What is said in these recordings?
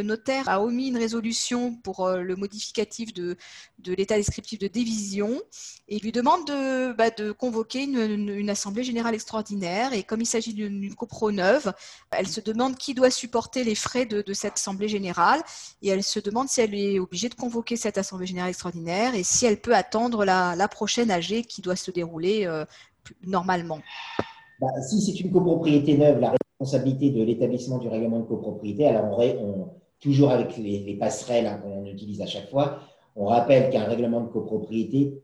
le notaire a omis une résolution pour euh, le modificatif de, l'état descriptif de division et lui demande de, bah, convoquer une, assemblée générale extraordinaire. Et comme il s'agit d'une copro neuve, elle se demande qui doit supporter les frais de, cette assemblée générale et elle se demande si elle est obligée de convoquer cette assemblée générale extraordinaire et si elle peut attendre la, prochaine AG qui doit se dérouler euh, normalement. Bah, si c'est une copropriété neuve, la responsabilité de l'établissement du règlement de copropriété, alors on, on, toujours avec les, passerelles hein, qu'on utilise à chaque fois, on rappelle qu'un règlement de copropriété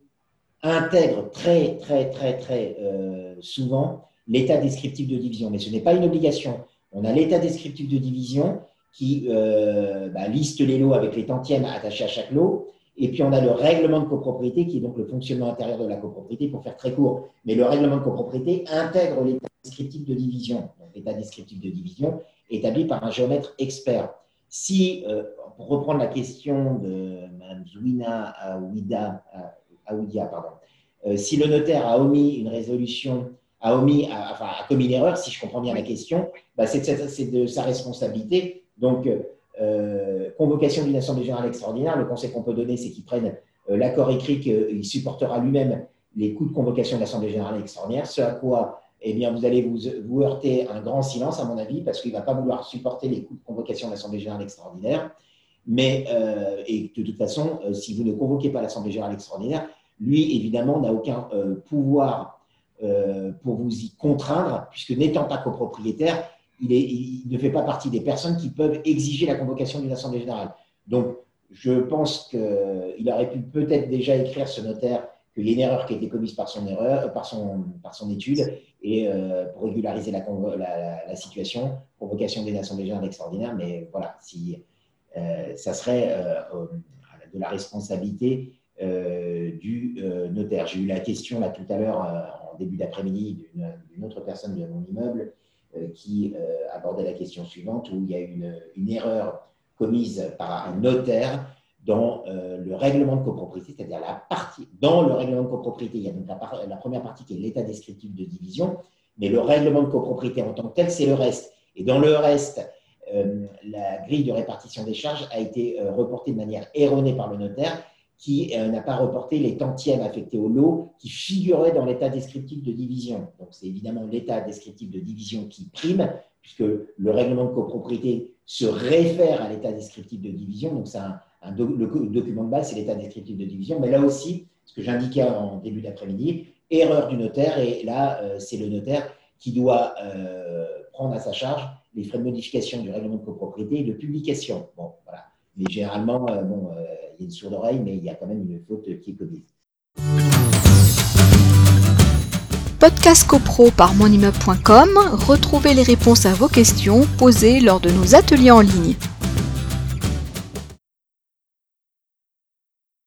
intègre très, très, très, très euh, souvent l'état descriptif de division. Mais ce n'est pas une obligation. On a l'état descriptif de division qui euh, bah, liste les lots avec les tantièmes attachés à chaque lot. Et puis on a le règlement de copropriété qui est donc le fonctionnement intérieur de la copropriété pour faire très court. Mais le règlement de copropriété intègre l'état descriptif de division. l'état descriptif de division établi par un géomètre expert. Si, euh, pour reprendre la question de Mme Zouina Aouida, pardon, euh, si le notaire a omis une résolution, a omis, enfin, a commis une erreur, si je comprends bien la question, bah, c'est de, sa responsabilité. Donc, euh, convocation d'une assemblée générale extraordinaire, le conseil qu'on peut donner, c'est qu'il prenne l'accord écrit qu'il supportera lui-même les coûts de convocation de l'assemblée générale extraordinaire, ce à quoi eh bien, vous allez vous, heurter un grand silence, à mon avis, parce qu'il ne va pas vouloir supporter les coûts de convocation de l'Assemblée générale extraordinaire. Mais, euh, et de toute façon, euh, si vous ne convoquez pas l'Assemblée générale extraordinaire, lui, évidemment, n'a aucun euh, pouvoir pour vous y contraindre, puisque n'étant pas copropriétaire, il, il, ne fait pas partie des personnes qui peuvent exiger la convocation d'une Assemblée générale. Donc, je pense qu'il aurait pu peut-être déjà écrire ce notaire qu'il y a une erreur qui a été commise par son erreur, par son, par son étude, et euh, pour régulariser la, situation, convocation des assemblées générales extraordinaires, mais voilà, si euh, ça serait euh, de la responsabilité du notaire. J'ai eu la question là tout à l'heure, en début d'après-midi, d'une autre personne de mon immeuble qui abordait la question suivante, où il y a une, une erreur commise par un notaire dans euh, le règlement de copropriété, c'est-à-dire la partie, dans le règlement de copropriété, il y a donc la, première partie qui est l'état descriptif de division, mais le règlement de copropriété en tant que tel, c'est le reste. Et dans le reste, euh, la grille de répartition des charges a été euh, reportée de manière erronée par le notaire, qui n'a pas reporté les tantièmes affectés au lot qui figuraient dans l'état descriptif de division. Donc c'est évidemment l'état descriptif de division qui prime, puisque le règlement de copropriété se réfère à l'état descriptif de division, donc c'est un le document de base, c'est l'état descriptif de division. Mais là aussi, ce que j'indiquais en début d'après-midi, erreur du notaire. Et là, euh, c'est le notaire qui doit euh, prendre à sa charge les frais de modification du règlement de copropriété et de publication. Bon, voilà. Mais généralement, euh, bon, il y mais il y a quand même une faute qui est. Podcast CoPro par monimmeuble.com, retrouvez les réponses à vos questions posées lors de nos ateliers en ligne.